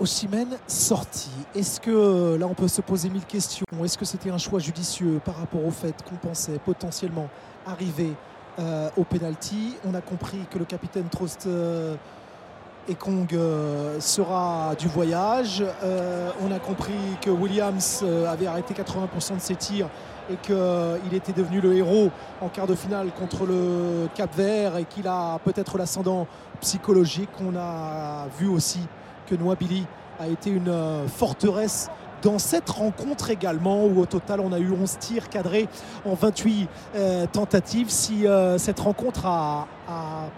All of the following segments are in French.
Ossimène sorti. Est-ce que là on peut se poser mille questions Est-ce que c'était un choix judicieux par rapport au fait qu'on pensait potentiellement arriver euh, au penalty? On a compris que le capitaine Trost euh, et Kong euh, sera du voyage. Euh, on a compris que Williams euh, avait arrêté 80% de ses tirs et qu'il était devenu le héros en quart de finale contre le Cap Vert et qu'il a peut-être l'ascendant psychologique. On a vu aussi que Nwabili a été une euh, forteresse dans cette rencontre également où au total on a eu 11 tirs cadrés en 28 euh, tentatives. Si euh, cette rencontre a,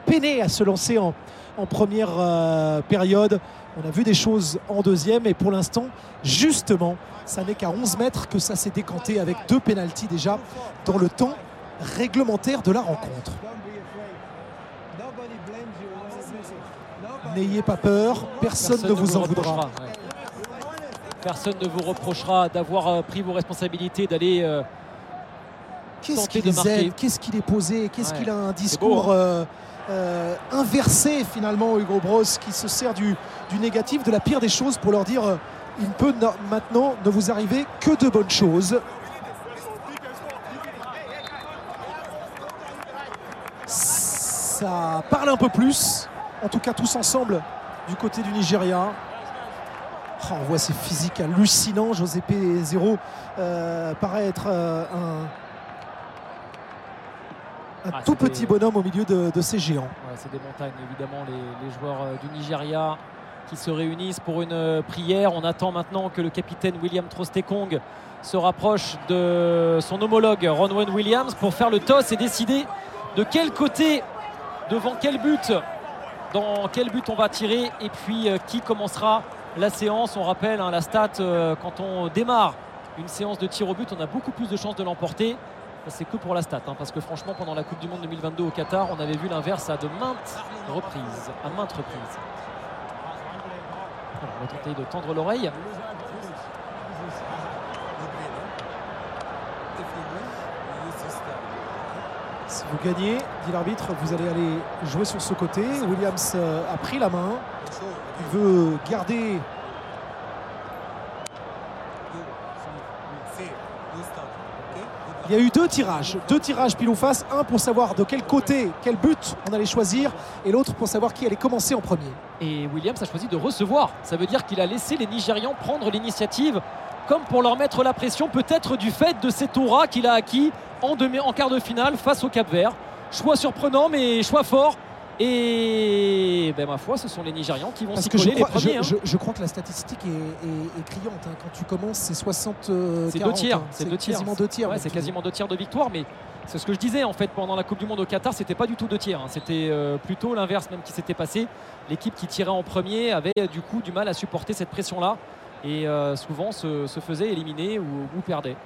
peiné à se lancer en, première période, on a vu des choses en deuxième et pour l'instant justement ça n'est qu'à 11 mètres que ça s'est décanté avec deux pénalties déjà dans le temps réglementaire de la rencontre. N'ayez pas peur, personne, Personne ne vous en reprochera, voudra. ouais. Personne ne vous reprochera d'avoir euh, pris vos responsabilités, d'aller. euh, Qu'est-ce tenter qu'il de les Qu'est-ce qu'il est posé Qu'est-ce Ouais. qu'il a un beau, discours hein. euh, euh, inversé finalement, Hugo Bros, qui se sert du, du négatif, de la pire des choses pour leur dire euh, il ne peut maintenant ne vous arriver que de bonnes choses. Ça parle un peu plus, en tout cas tous ensemble, du côté du Nigeria. Oh, on voit ces physiques hallucinants. José P0 euh, paraît être euh, un, un Ah, tout petit bonhomme au milieu de, de ces géants. Ouais, c'est des montagnes, évidemment, les, les joueurs euh, du Nigeria qui se réunissent pour une prière. On attend maintenant que le capitaine William Trostekong se rapproche de son homologue Ronwen Williams pour faire le toss et décider de quel côté, devant quel but, dans quel but on va tirer et puis euh, qui commencera la séance. On rappelle hein, la stat, euh, quand on démarre une séance de tir au but, on a beaucoup plus de chances de l'emporter. C'est que pour la stat, hein, parce que franchement, pendant la Coupe du Monde 2022 au Qatar, on avait vu l'inverse à de maintes reprises. À maintes reprises. On va tenter de tendre l'oreille. Si vous gagnez, dit l'arbitre, vous allez aller jouer sur ce côté. Williams euh, a pris la main. Il veut garder Il y a eu deux tirages, deux tirages pile ou face, un pour savoir de quel côté, quel but on allait choisir, et l'autre pour savoir qui allait commencer en premier. Et Williams a choisi de recevoir. Ça veut dire qu'il a laissé les Nigérians prendre l'initiative, comme pour leur mettre la pression, peut-être du fait de cet aura qu'il a acquis en, demi- en quart de finale face au Cap Vert. Choix surprenant, mais choix fort. Et ben, ma foi, ce sont les Nigérians qui vont s'y je coller les premiers. je- hein. je- je crois que la statistique est, est- est criante. hein. Quand tu commences, c'est 60 euh, C'est 40, deux tiers. hein. C'est quasiment deux tiers. Ouais, c'est quasiment deux tiers de victoire, mais c'est ce que je disais en fait pendant la Coupe du Monde au Qatar, c'était pas du tout deux tiers. hein. C'était euh, plutôt l'inverse même qui s'était passé. L'équipe qui tirait en premier avait du coup du mal à supporter cette pression-là et euh, souvent se, se faisait éliminer ou, ou perdait.